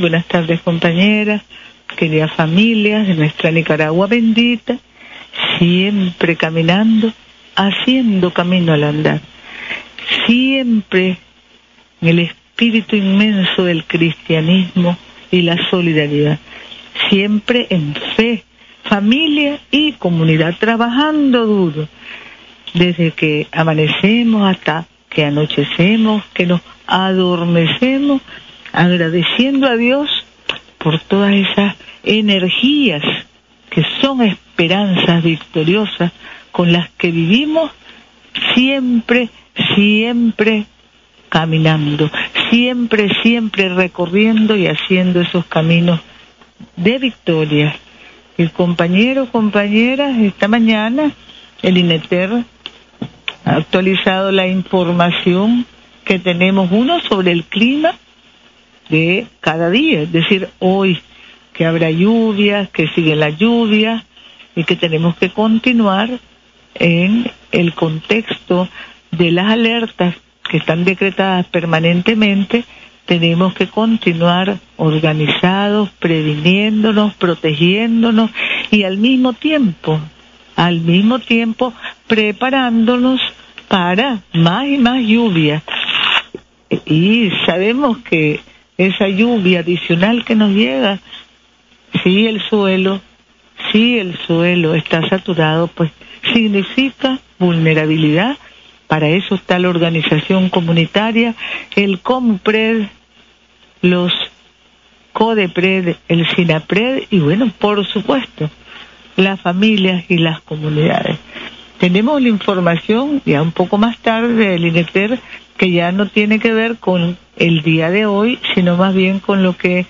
Buenas tardes, compañeras, queridas familias de nuestra Nicaragua bendita, siempre caminando, haciendo camino al andar, siempre en el espíritu inmenso del cristianismo y la solidaridad, siempre en fe, familia y comunidad, trabajando duro, desde que amanecemos hasta que anochecemos, que nos adormecemos, agradeciendo a Dios por todas esas energías que son esperanzas victoriosas con las que vivimos siempre, siempre caminando, siempre, siempre recorriendo y haciendo esos caminos de victoria. El compañero, compañeras, esta mañana el INETER ha actualizado la información que tenemos, uno sobre el clima de cada día, es decir, hoy que habrá lluvias, que sigue la lluvia y que tenemos que continuar en el contexto de las alertas que están decretadas permanentemente, tenemos que continuar organizados, previniéndonos, protegiéndonos y al mismo tiempo, al mismo tiempo preparándonos para más y más lluvia. Y sabemos que esa lluvia adicional que nos llega, si el suelo, si el suelo está saturado, pues significa vulnerabilidad. Para eso está la organización comunitaria, el COMPRED, los CODEPRED, el SINAPRED y bueno, por supuesto, las familias y las comunidades. Tenemos la información ya un poco más tarde del INETER que ya no tiene que ver con el día de hoy, sino más bien con lo que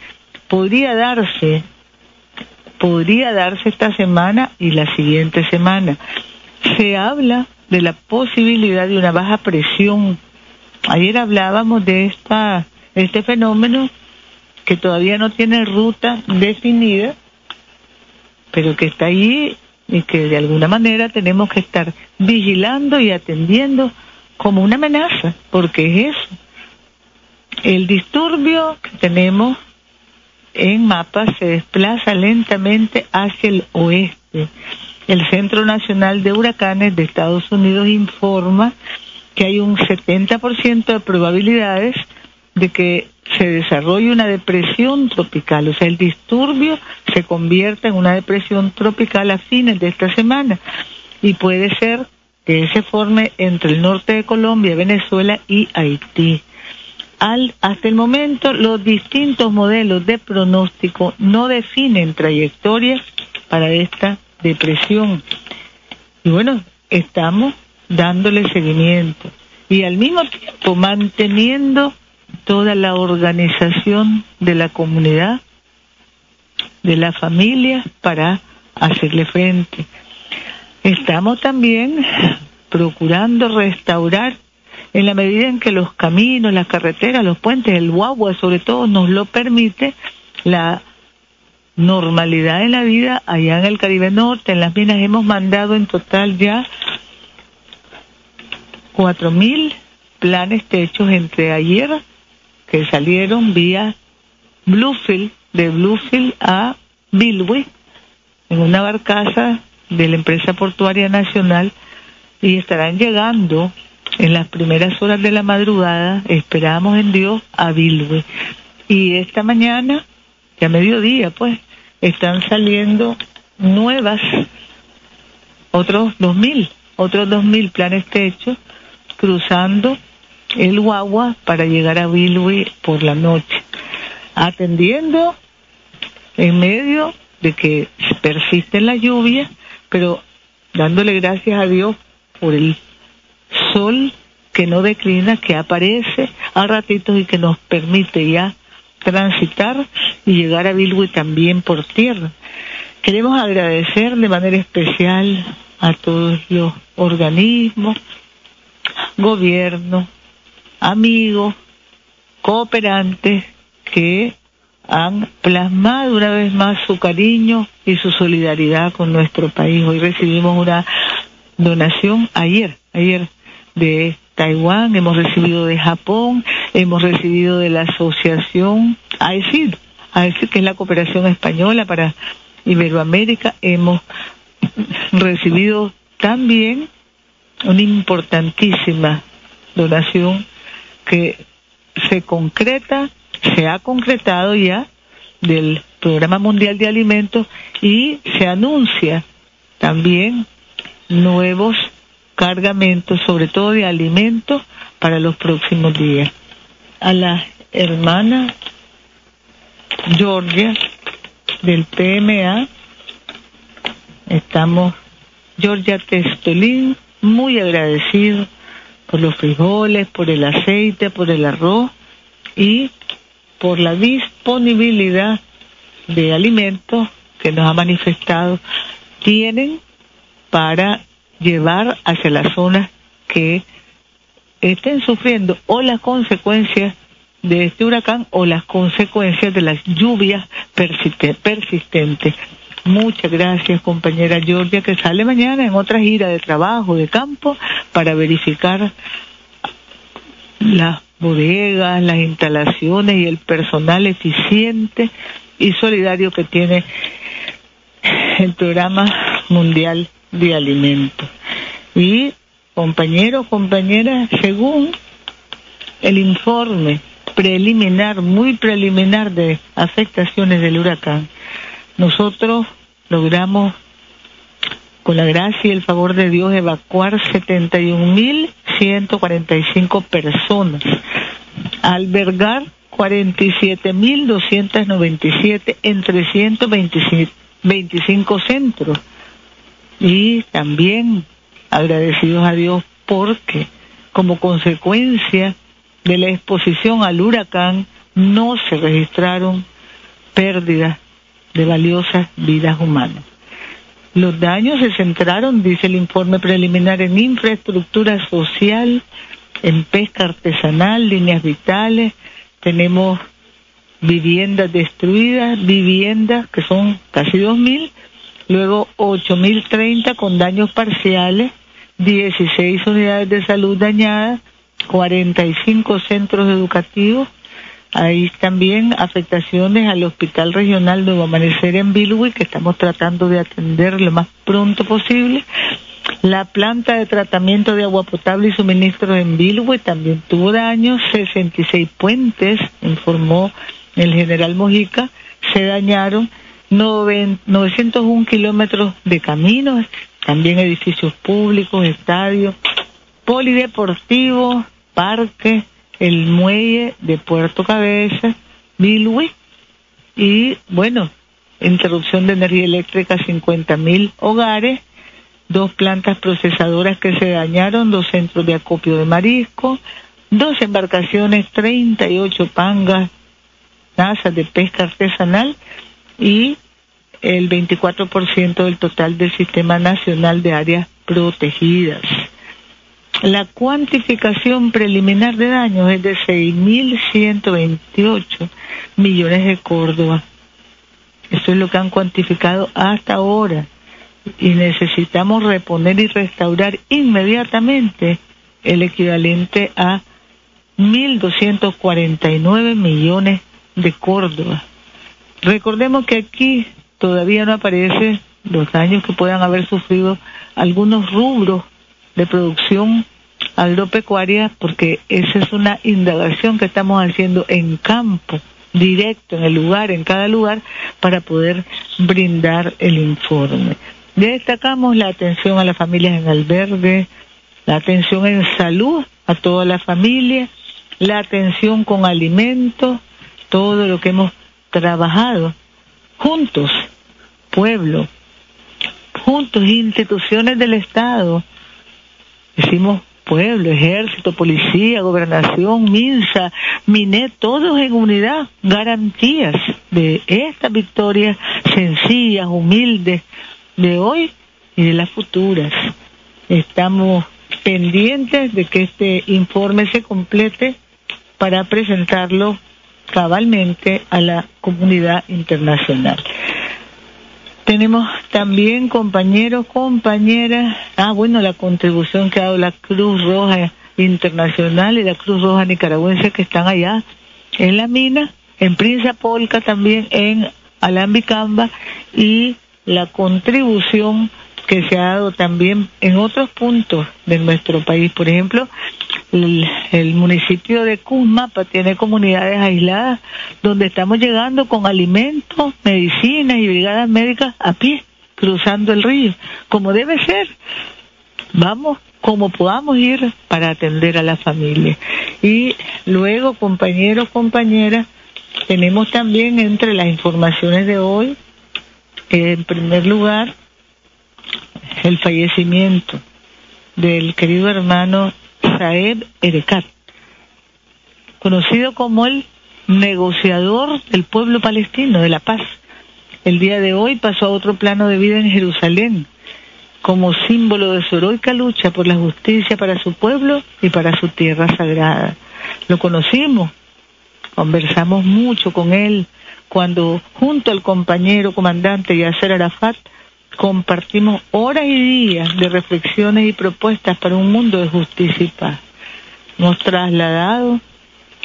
podría darse, podría darse esta semana y la siguiente semana. Se habla de la posibilidad de una baja presión. Ayer hablábamos de esta, este fenómeno que todavía no tiene ruta definida, pero que está ahí y que de alguna manera tenemos que estar vigilando y atendiendo como una amenaza, porque es eso. El disturbio que tenemos en mapa se desplaza lentamente hacia el oeste. El Centro Nacional de Huracanes de Estados Unidos informa que hay un 70% de probabilidades de que se desarrolle una depresión tropical, o sea, el disturbio se convierta en una depresión tropical a fines de esta semana y puede ser que se forme entre el norte de Colombia, Venezuela y Haití. Al, hasta el momento, los distintos modelos de pronóstico no definen trayectorias para esta depresión. Y bueno, estamos dándole seguimiento y al mismo tiempo manteniendo toda la organización de la comunidad, de la familia, para hacerle frente. Estamos también procurando restaurar en la medida en que los caminos, las carreteras, los puentes, el guagua sobre todo nos lo permite, la normalidad en la vida allá en el Caribe Norte, en las minas hemos mandado en total ya cuatro mil planes techos entre ayer que salieron vía Bluefield, de Bluefield a Bilwi, en una barcaza de la empresa portuaria nacional, y estarán llegando en las primeras horas de la madrugada, esperamos en Dios, a Bilwi. Y esta mañana, ya mediodía, pues, están saliendo nuevas, otros dos mil, otros dos mil planes techos, cruzando el guagua para llegar a Bilwi por la noche, atendiendo en medio de que persiste la lluvia, pero dándole gracias a Dios por el sol que no declina, que aparece a ratitos y que nos permite ya transitar y llegar a Bilwi también por tierra. Queremos agradecer de manera especial a todos los organismos, gobiernos, amigos, cooperantes que han plasmado una vez más su cariño y su solidaridad con nuestro país. Hoy recibimos una donación ayer, ayer de Taiwán, hemos recibido de Japón, hemos recibido de la asociación AECID, a decir que es la cooperación española para Iberoamérica, hemos recibido también una importantísima donación que se concreta, se ha concretado ya del Programa Mundial de Alimentos y se anuncia también nuevos cargamentos, sobre todo de alimentos, para los próximos días. A la hermana Georgia del PMA, estamos, Georgia Testolín, muy agradecido por los frijoles, por el aceite, por el arroz y por la disponibilidad de alimentos que nos ha manifestado tienen para llevar hacia las zonas que estén sufriendo o las consecuencias de este huracán o las consecuencias de las lluvias persistentes. Muchas gracias, compañera Georgia, que sale mañana en otra gira de trabajo, de campo, para verificar las bodegas, las instalaciones y el personal eficiente y solidario que tiene el programa mundial de alimentos. Y compañeros, compañeras, según el informe preliminar, muy preliminar de afectaciones del huracán, nosotros logramos, con la gracia y el favor de Dios, evacuar 71.145 personas, albergar 47.297 en 325 centros. Y también agradecidos a Dios porque como consecuencia de la exposición al huracán no se registraron pérdidas de valiosas vidas humanas. Los daños se centraron, dice el informe preliminar, en infraestructura social, en pesca artesanal, líneas vitales, tenemos viviendas destruidas, viviendas que son casi 2.000, luego 8.030 con daños parciales, 16 unidades de salud dañadas, 45 centros educativos, hay también afectaciones al Hospital Regional Nuevo Amanecer en Bilwi, que estamos tratando de atender lo más pronto posible. La planta de tratamiento de agua potable y suministro en Bilwi también tuvo daños, 66 puentes, informó el general Mojica, se dañaron 901 kilómetros de caminos, también edificios públicos, estadios, polideportivos, parques, el muelle de Puerto Cabeza, Bilwi, y bueno, interrupción de energía eléctrica a 50 mil hogares, dos plantas procesadoras que se dañaron, dos centros de acopio de marisco, dos embarcaciones, 38 pangas, nazas de pesca artesanal y el 24% del total del Sistema Nacional de Áreas Protegidas. La cuantificación preliminar de daños es de 6.128 millones de Córdoba. Eso es lo que han cuantificado hasta ahora. Y necesitamos reponer y restaurar inmediatamente el equivalente a 1.249 millones de Córdoba. Recordemos que aquí todavía no aparecen los daños que puedan haber sufrido algunos rubros de producción agropecuaria porque esa es una indagación que estamos haciendo en campo, directo, en el lugar, en cada lugar, para poder brindar el informe. Destacamos la atención a las familias en albergue, la atención en salud a toda la familia, la atención con alimentos, todo lo que hemos trabajado juntos, pueblo, juntos, instituciones del Estado, decimos pueblo, ejército, policía, gobernación, MINSA, MINET, todos en unidad, garantías de estas victorias sencillas, humildes, de hoy y de las futuras. Estamos pendientes de que este informe se complete para presentarlo cabalmente a la comunidad internacional. Tenemos también compañeros, compañeras, ah bueno, la contribución que ha dado la Cruz Roja Internacional y la Cruz Roja Nicaragüense que están allá en la mina en Prince Polka, también en Alambicamba y la contribución que se ha dado también en otros puntos de nuestro país. Por ejemplo, el, municipio de Cusmapa tiene comunidades aisladas donde estamos llegando con alimentos, medicinas y brigadas médicas a pie, cruzando el río, como debe ser. Vamos como podamos ir para atender a la familia. Y luego, compañeros, compañeras, tenemos también entre las informaciones de hoy, en primer lugar, el fallecimiento del querido hermano Saeb Erekat, conocido como el negociador del pueblo palestino de la paz. El día de hoy pasó a otro plano de vida en Jerusalén, como símbolo de su heroica lucha por la justicia para su pueblo y para su tierra sagrada. Lo conocimos, conversamos mucho con él cuando junto al compañero comandante Yasser Arafat compartimos horas y días de reflexiones y propuestas para un mundo de justicia y paz. Hemos trasladado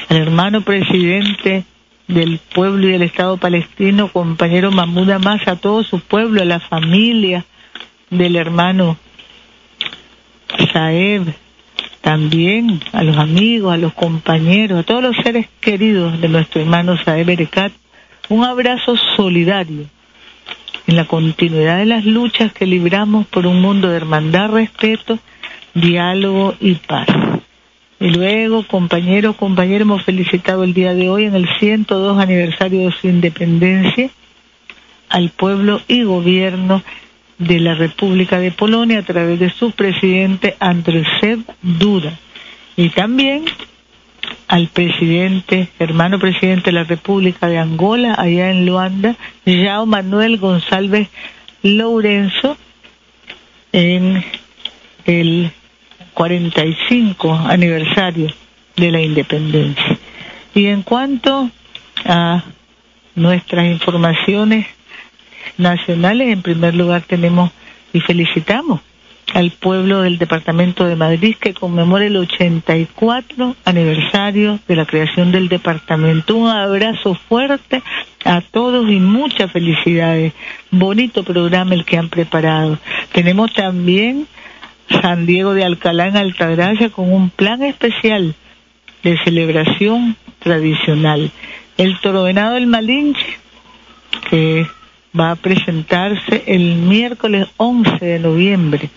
al hermano presidente del pueblo y del Estado palestino, compañero Mahmoud Amas, a todo su pueblo, a la familia del hermano Saeb, también a los amigos, a los compañeros, a todos los seres queridos de nuestro hermano Saeb Erekat, un abrazo solidario en la continuidad de las luchas que libramos por un mundo de hermandad, respeto, diálogo y paz. Y luego, compañeros, compañeros, hemos felicitado el día de hoy en el 102 aniversario de su independencia al pueblo y gobierno de la República de Polonia a través de su presidente Andrzej Duda. Y también al presidente, hermano presidente de la República de Angola, allá en Luanda, João Manuel González Lourenço, en el 45 aniversario de la independencia. Y en cuanto a nuestras informaciones nacionales, en primer lugar tenemos y felicitamos al pueblo del Departamento de Madrid que conmemora el 84 aniversario de la creación del departamento. Un abrazo fuerte a todos y muchas felicidades. Bonito programa el que han preparado. Tenemos también San Diego de Alcalá en Altagracia con un plan especial de celebración tradicional. El Toro Venado del Malinche que va a presentarse el miércoles 11 de noviembre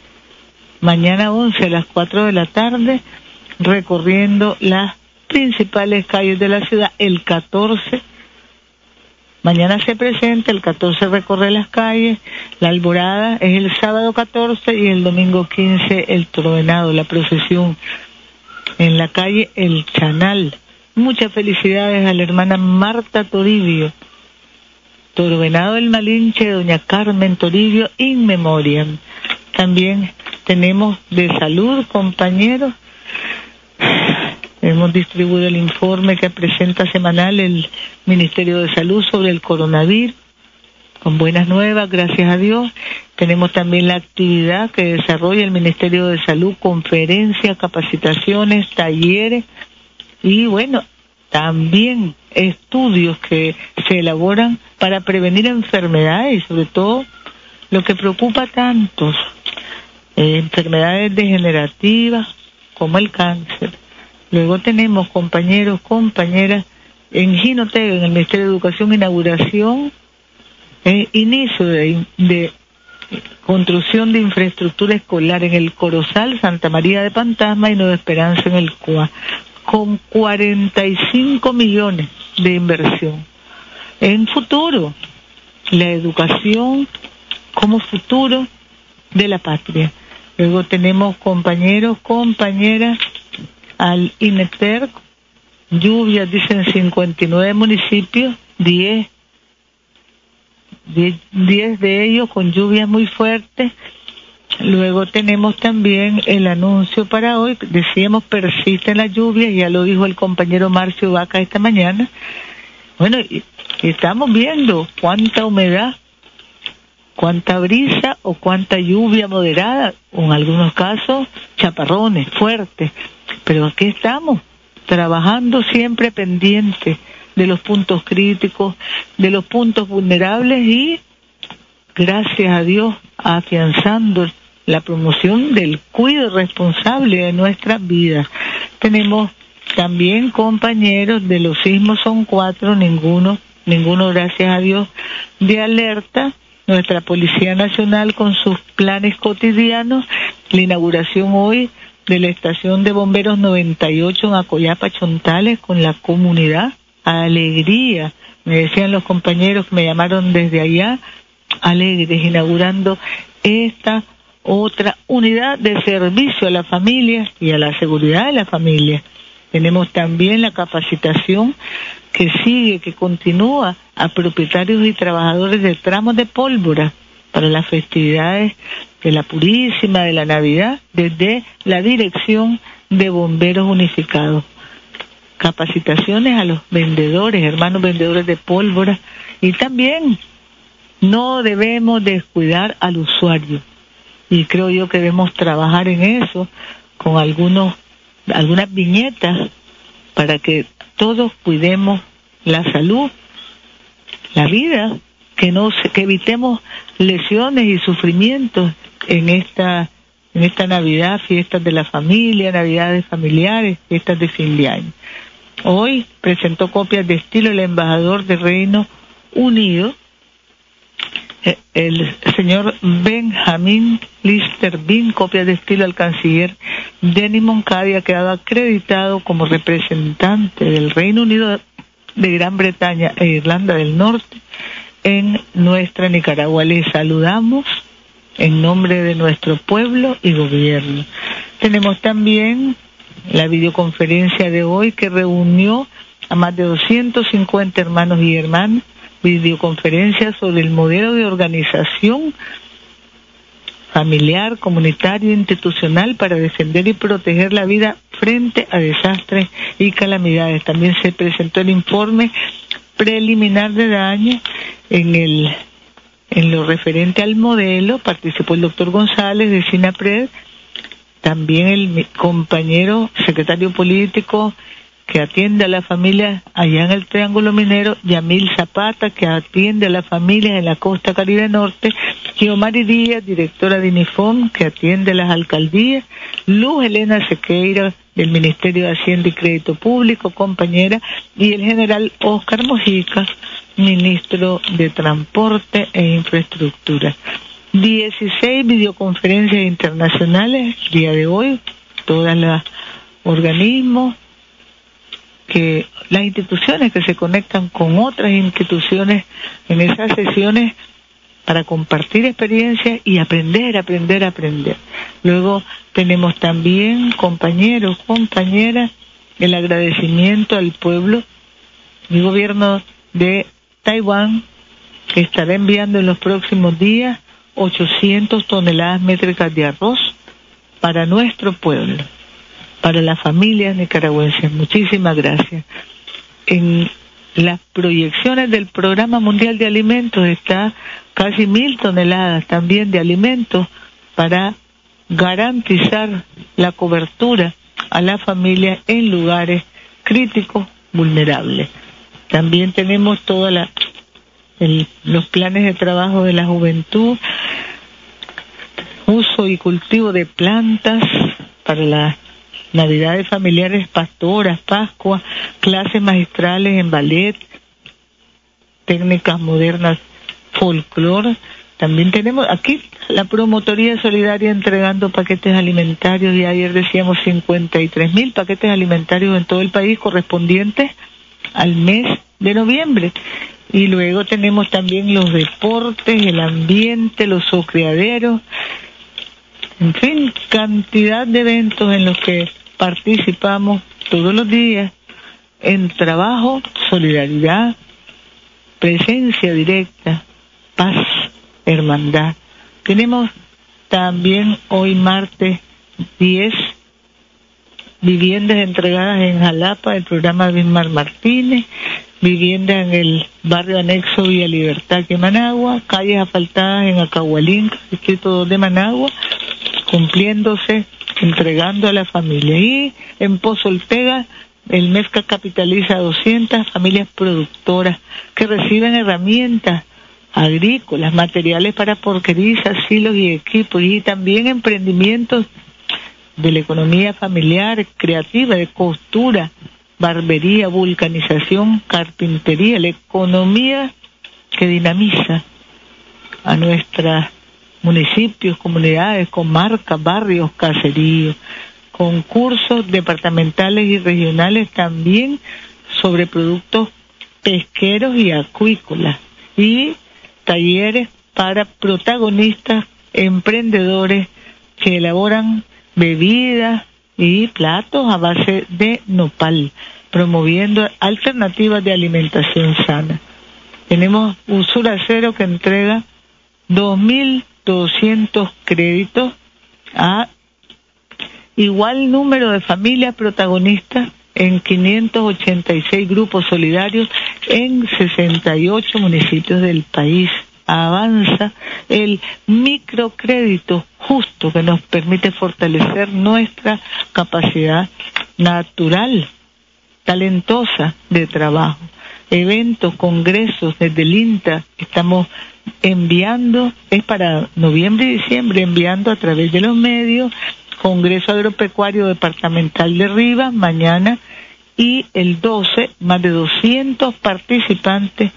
mañana 11 a las 4 de la tarde, recorriendo las principales calles de la ciudad. El 14, mañana se presenta, el 14 recorre las calles, la alborada es el sábado 14 y el domingo 15 el trovenado, la procesión en la calle El Chanal. Muchas felicidades a la hermana Marta Toribio. Torvenado el Malinche, doña Carmen Toribio, in memoriam. También tenemos de salud, compañeros. Hemos distribuido el informe que presenta semanal el Ministerio de Salud sobre el coronavirus, con buenas nuevas, gracias a Dios. Tenemos también la actividad que desarrolla el Ministerio de Salud, conferencias, capacitaciones, talleres y bueno, también estudios que se elaboran para prevenir enfermedades y sobre todo lo que preocupa a tantos, eh, enfermedades degenerativas como el cáncer. Luego tenemos compañeros, compañeras en Ginotega, en el Ministerio de Educación, inauguración, eh, inicio de, de construcción de infraestructura escolar en el Corozal, Santa María de Pantasma y Nueva Esperanza en el CUA, con 45 millones de inversión. En futuro, la educación como futuro de la patria. Luego tenemos compañeros, compañeras al INETER, lluvias, dicen 59 municipios, 10, 10 de ellos con lluvias muy fuertes. Luego tenemos también el anuncio para hoy, decíamos persisten las lluvias, ya lo dijo el compañero Marcio Vaca esta mañana. Bueno, estamos viendo cuánta humedad cuánta brisa o cuánta lluvia moderada, o en algunos casos chaparrones fuertes. Pero aquí estamos, trabajando siempre pendiente de los puntos críticos, de los puntos vulnerables y, gracias a Dios, afianzando la promoción del cuidado responsable de nuestras vidas. Tenemos también compañeros de los sismos, son cuatro, ninguno, ninguno, gracias a Dios, de alerta. Nuestra Policía Nacional con sus planes cotidianos, la inauguración hoy de la estación de bomberos 98 en Acoyapa, Chontales, con la comunidad. Alegría, me decían los compañeros que me llamaron desde allá, alegres, inaugurando esta otra unidad de servicio a la familia y a la seguridad de la familia. Tenemos también la capacitación que sigue, que continúa a propietarios y trabajadores de tramos de pólvora para las festividades de la Purísima, de la Navidad, desde la Dirección de Bomberos Unificados. Capacitaciones a los vendedores, hermanos vendedores de pólvora, y también no debemos descuidar al usuario. Y creo yo que debemos trabajar en eso con algunos, algunas viñetas para que todos cuidemos la salud, la vida, que no que evitemos lesiones y sufrimientos en esta en esta Navidad, fiestas de la familia, Navidades familiares, fiestas de fin de año. Hoy presentó copias de estilo el embajador del Reino Unido, el señor Benjamin Lister Bin, copia de estilo al canciller Denis Moncada, ha quedado acreditado como representante del Reino Unido de Gran Bretaña e Irlanda del Norte en nuestra Nicaragua. Les saludamos en nombre de nuestro pueblo y gobierno. Tenemos también la videoconferencia de hoy que reunió a más de 250 hermanos y hermanas, videoconferencia sobre el modelo de organización familiar, comunitario, institucional para defender y proteger la vida frente a desastres y calamidades. También se presentó el informe preliminar de daño en el en lo referente al modelo participó el doctor González de SINAPRED, también el compañero secretario político que atiende a la familia allá en el Triángulo Minero, Yamil Zapata, que atiende a la familia en la costa Caribe Norte, y Omar Díaz, directora de INIFOM, que atiende a las alcaldías, Luz Elena Sequeira, del Ministerio de Hacienda y Crédito Público, compañera, y el general Oscar Mojica, ministro de Transporte e Infraestructura. 16 videoconferencias internacionales, día de hoy, todos los organismos, que las instituciones que se conectan con otras instituciones en esas sesiones para compartir experiencias y aprender, aprender, aprender. Luego tenemos también compañeros, compañeras, el agradecimiento al pueblo, mi gobierno de Taiwán que estará enviando en los próximos días 800 toneladas métricas de arroz para nuestro pueblo, para las familias nicaragüenses. Muchísimas gracias. En las proyecciones del Programa Mundial de Alimentos está casi mil toneladas también de alimentos para garantizar la cobertura a la familia en lugares críticos vulnerables. También tenemos todos los planes de trabajo de la juventud, uso y cultivo de plantas para las navidades familiares, pastoras, Pascua, clases magistrales en ballet, técnicas modernas, folclore. También tenemos aquí la promotoría solidaria entregando paquetes alimentarios y ayer decíamos 53 mil paquetes alimentarios en todo el país correspondientes al mes de noviembre. Y luego tenemos también los deportes, el ambiente, los criaderos, en fin, cantidad de eventos en los que participamos todos los días en trabajo, solidaridad, presencia directa, paz, hermandad. Tenemos también hoy martes 10 viviendas entregadas en Jalapa, el programa Bismar Martínez, vivienda en el barrio anexo Villa Libertad de Managua, calles asfaltadas en Acahualín, distrito de Managua, cumpliéndose, entregando a la familia. Y en Pozo Ortega, el MEFCA capitaliza a 200 familias productoras que reciben herramientas agrícolas, materiales para porquerizas, silos y equipos y también emprendimientos de la economía familiar, creativa, de costura, barbería, vulcanización, carpintería, la economía que dinamiza a nuestros municipios, comunidades, comarcas, barrios, caseríos, concursos departamentales y regionales también sobre productos pesqueros y acuícolas y talleres para protagonistas emprendedores que elaboran bebidas y platos a base de nopal, promoviendo alternativas de alimentación sana. Tenemos Usura Cero que entrega 2.200 créditos a igual número de familias protagonistas en 586 grupos solidarios en 68 municipios del país. Avanza el microcrédito justo que nos permite fortalecer nuestra capacidad natural, talentosa de trabajo. Eventos, congresos desde el INTA, estamos enviando, es para noviembre y diciembre, enviando a través de los medios Congreso Agropecuario Departamental de Rivas mañana y el 12 más de 200 participantes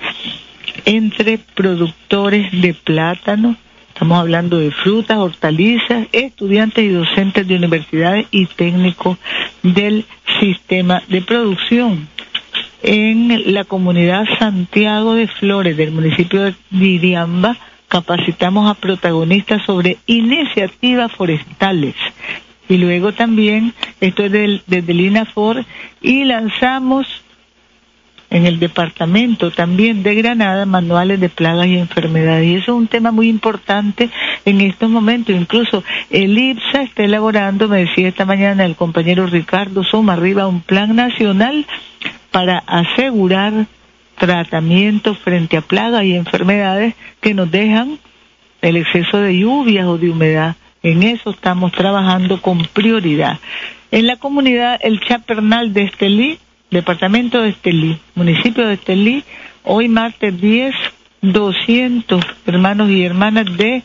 entre productores de plátano, estamos hablando de frutas, hortalizas, estudiantes y docentes de universidades y técnicos del sistema de producción. En la comunidad Santiago de Flores del municipio de Diriamba, capacitamos a protagonistas sobre iniciativas forestales. Y luego también, esto es del, desde el INAFOR, y lanzamos en el departamento también de Granada manuales de plagas y enfermedades. Y eso es un tema muy importante en estos momentos. Incluso el IPSA está elaborando, me decía esta mañana el compañero Ricardo Soma, arriba un plan nacional para asegurar tratamientos frente a plagas y enfermedades que nos dejan el exceso de lluvias o de humedad. En eso estamos trabajando con prioridad. En la comunidad El Chapernal de Estelí, departamento de Estelí, municipio de Estelí, hoy martes 10, 200 hermanos y hermanas de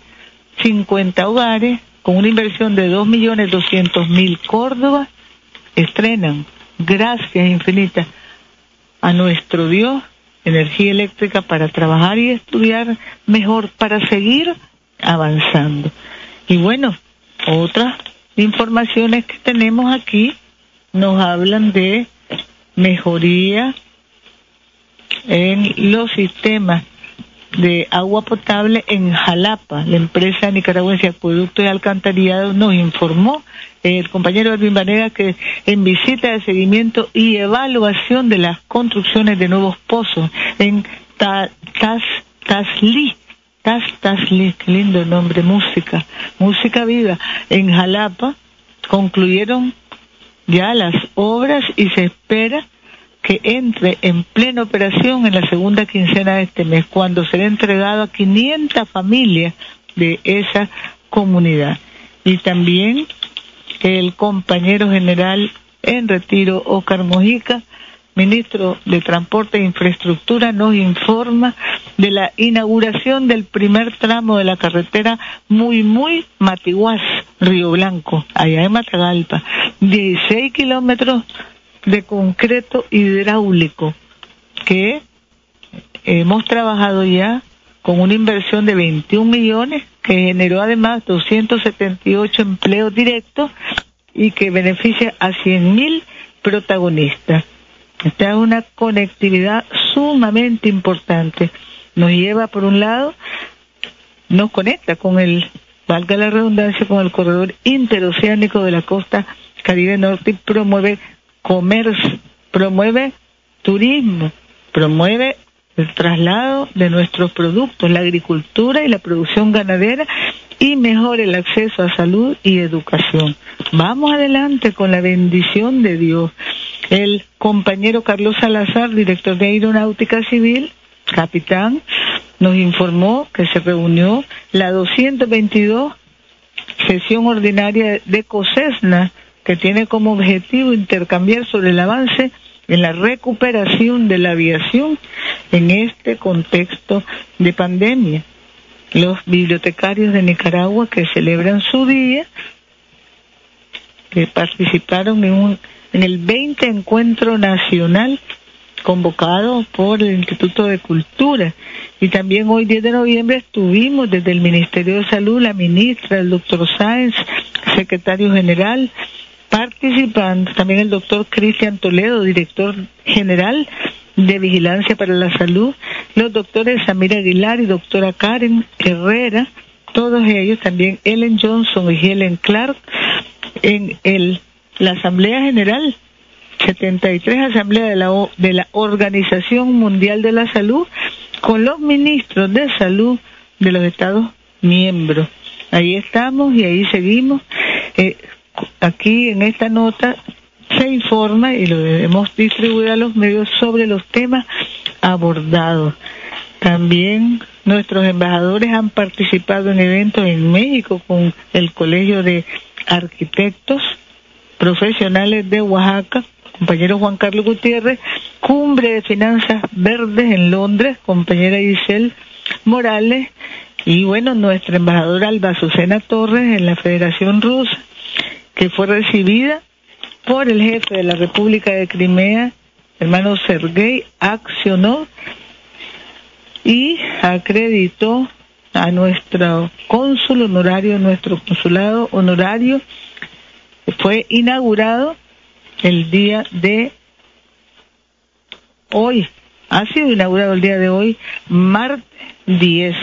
50 hogares con una inversión de 2.200.000 Córdoba estrenan, gracias infinitas a nuestro Dios, energía eléctrica para trabajar y estudiar mejor, para seguir avanzando. Y bueno, otras informaciones que tenemos aquí nos hablan de mejoría en los sistemas de agua potable en Jalapa. La empresa nicaragüense Acueducto y Alcantarillado nos informó el compañero Edwin Vanega que en visita de seguimiento y evaluación de las construcciones de nuevos pozos en Tasli, Tas, Tasli, qué lindo nombre, música, música viva, en Jalapa, concluyeron ya las obras y se espera que entre en plena operación en la segunda quincena de este mes, cuando será entregado a 500 familias de esa comunidad. Y también el compañero general en retiro, Oscar Mojica, ministro de Transporte e Infraestructura, nos informa de la inauguración del primer tramo de la carretera Muy Muy Matiguás, Río Blanco, allá en Matagalpa. 16 kilómetros de concreto hidráulico que hemos trabajado ya con una inversión de 21 millones que generó además 278 empleos directos y que beneficia a 100 mil protagonistas. Esta es una conectividad sumamente importante. Nos lleva, por un lado, nos conecta con el, valga la redundancia, con el corredor interoceánico de la costa Caribe Norte y promueve comercio, promueve turismo, promueve el traslado de nuestros productos, la agricultura y la producción ganadera y mejora el acceso a salud y educación. Vamos adelante con la bendición de Dios. El compañero Carlos Salazar, director de Aeronáutica Civil, capitán, nos informó que se reunió la 222 sesión ordinaria de COSESNA que tiene como objetivo intercambiar sobre el avance en la recuperación de la aviación en este contexto de pandemia. Los bibliotecarios de Nicaragua que celebran su día, que participaron en, un, en el 20 Encuentro Nacional convocado por el Instituto de Cultura. Y también hoy 10 de noviembre estuvimos desde el Ministerio de Salud, la ministra, el doctor Sáenz, secretario general, participando también el doctor Cristian Toledo, director general de Vigilancia para la Salud, los doctores Samira Aguilar y doctora Karen Herrera, todos ellos, también Ellen Johnson y Helen Clark, en la Asamblea General 73 Asamblea de la, de la Organización Mundial de la Salud con los ministros de salud de los Estados miembros. Ahí estamos y ahí seguimos. Eh, aquí en esta nota se informa y lo debemos distribuir a los medios sobre los temas abordados. También nuestros embajadores han participado en eventos en México con el Colegio de Arquitectos Profesionales de Oaxaca, compañero Juan Carlos Gutiérrez, cumbre de finanzas verdes en Londres, compañera Giselle Morales, y bueno, nuestra embajadora Alba Azucena Torres en la Federación Rusa, que fue recibida por el jefe de la República de Crimea, hermano Sergei accionó y acreditó a nuestro cónsul honorario, nuestro consulado honorario, que fue inaugurado el día de hoy. Ha sido inaugurado el día de hoy, martes 10,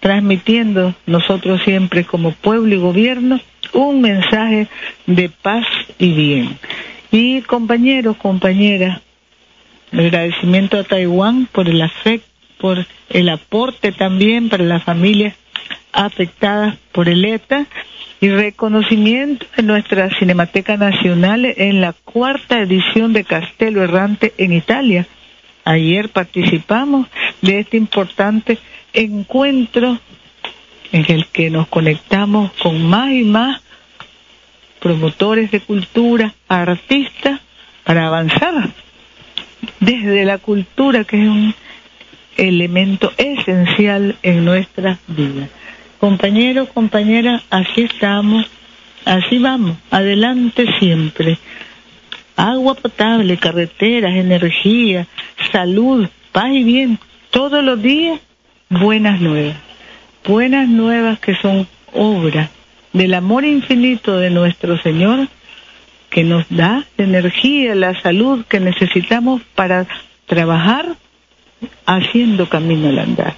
transmitiendo nosotros siempre como pueblo y gobierno un mensaje de paz y bien. Y compañeros, compañeras, agradecimiento a Taiwán por el afecto, por el aporte también para las familias afectadas por el ETA y reconocimiento de nuestra Cinemateca Nacional en la cuarta edición de Castelo Errante en Italia. Ayer participamos de este importante encuentro en el que nos conectamos con más y más promotores de cultura, artistas, para avanzar desde la cultura, que es un elemento esencial en nuestra vida. Compañeros, compañeras, así estamos, así vamos, adelante siempre. Agua potable, carreteras, energía, salud, paz y bien, todos los días buenas nuevas. Buenas nuevas que son obra del amor infinito de nuestro Señor que nos da la energía, la salud que necesitamos para trabajar haciendo camino al andar.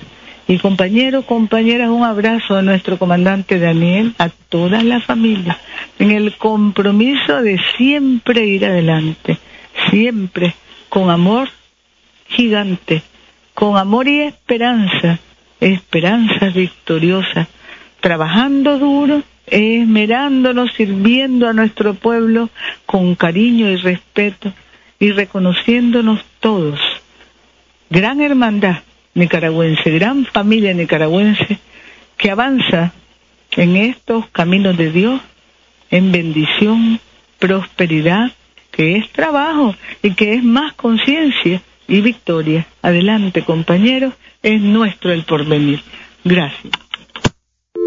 Y compañeros, compañeras, un abrazo a nuestro comandante Daniel, a toda la familia, en el compromiso de siempre ir adelante, siempre con amor gigante, con amor y esperanza, esperanza victoriosa, trabajando duro, esmerándonos, sirviendo a nuestro pueblo con cariño y respeto y reconociéndonos todos. Gran hermandad nicaragüense, gran familia nicaragüense que avanza en estos caminos de Dios, en bendición, prosperidad, que es trabajo y que es más conciencia y victoria. Adelante, compañeros, es nuestro el porvenir. Gracias.